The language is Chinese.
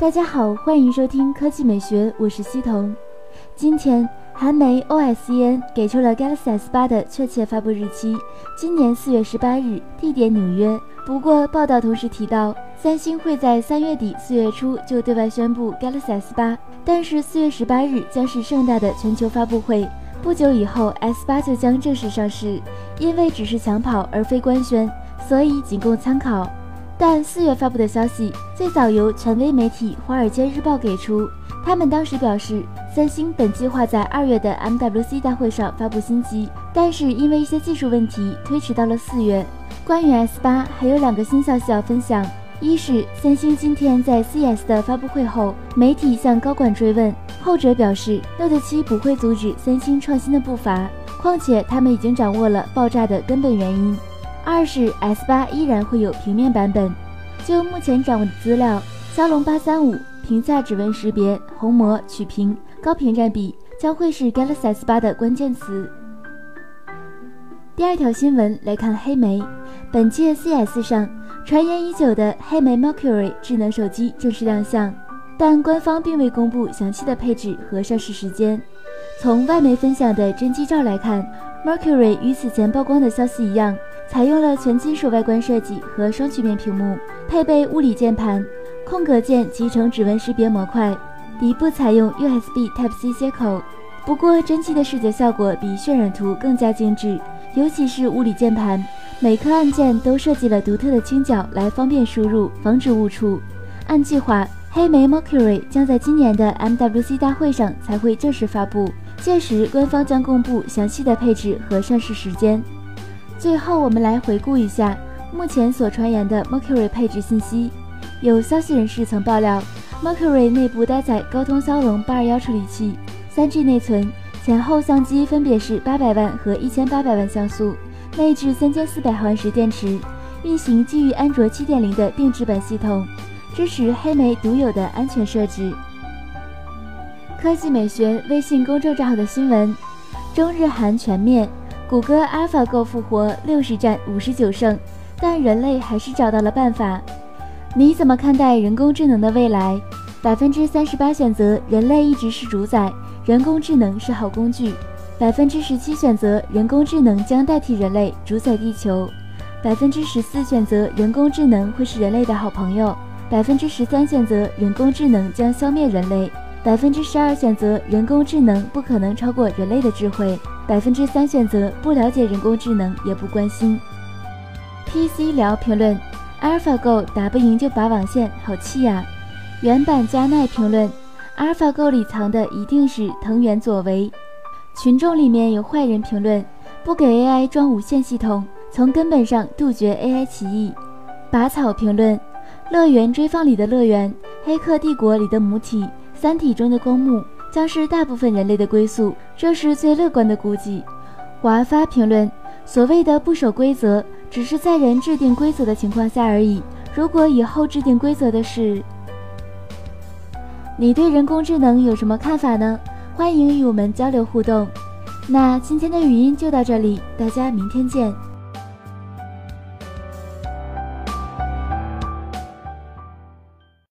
大家好，欢迎收听科技美学，我是西彤。今天，韩媒 O S E N 给出了 Galaxy S8 的确切发布日期，今年四月十八日，地点纽约。不过，报道同时提到，三星会在三月底四月初就对外宣布 Galaxy S8，但是四月十八日将是盛大的全球发布会，不久以后 S8 就将正式上市。因为只是抢跑而非官宣，所以仅供参考。但四月发布的消息最早由权威媒体《华尔街日报》给出，他们当时表示，三星本计划在二月的 MWC 大会上发布新机，但是因为一些技术问题推迟到了四月。关于 S 八，还有两个新消息要分享：一是三星今天在 CS 的发布会后，媒体向高管追问，后者表示 Note 七不会阻止三星创新的步伐，况且他们已经掌握了爆炸的根本原因。二是 S 八依然会有平面版本。就目前掌握的资料，骁龙八三五、屏下指纹识别、虹膜、曲屏、高屏占比将会是 Galaxy S 八的关键词。第二条新闻来看，黑莓本届 CS 上传言已久的黑莓 Mercury 智能手机正式亮相，但官方并未公布详细的配置和上市时间。从外媒分享的真机照来看，Mercury 与此前曝光的消息一样。采用了全金属外观设计和双曲面屏幕，配备物理键盘、空格键集成指纹识别模块，底部采用 USB Type-C 接口。不过，真机的视觉效果比渲染图更加精致，尤其是物理键盘，每颗按键都设计了独特的倾角来方便输入，防止误触。按计划，黑莓 Mercury 将在今年的 MWC 大会上才会正式发布，届时官方将公布详细的配置和上市时间。最后，我们来回顾一下目前所传言的 Mercury 配置信息。有消息人士曾爆料，Mercury 内部搭载高通骁龙八二幺处理器，3G 内存，前后相机分别是八百万和一千八百万像素，内置三千四百毫安时电池，运行基于安卓七点零的定制版系统，支持黑莓独有的安全设置。科技美学微信公众账号的新闻：中日韩全面。谷歌 AlphaGo 复活，六十战五十九胜，但人类还是找到了办法。你怎么看待人工智能的未来？百分之三十八选择人类一直是主宰，人工智能是好工具。百分之十七选择人工智能将代替人类主宰地球。百分之十四选择人工智能会是人类的好朋友。百分之十三选择人工智能将消灭人类。百分之十二选择人工智能不可能超过人类的智慧。百分之三选择不了解人工智能也不关心。PC 聊评论：AlphaGo 打不赢就拔网线，好气呀！原版加奈评论：AlphaGo 里藏的一定是藤原佐为。群众里面有坏人评论：不给 AI 装无线系统，从根本上杜绝 AI 起义。拔草评论：乐园追放里的乐园，黑客帝国里的母体，三体中的公墓。将是大部分人类的归宿，这是最乐观的估计。华发评论：所谓的不守规则，只是在人制定规则的情况下而已。如果以后制定规则的是，你对人工智能有什么看法呢？欢迎与我们交流互动。那今天的语音就到这里，大家明天见。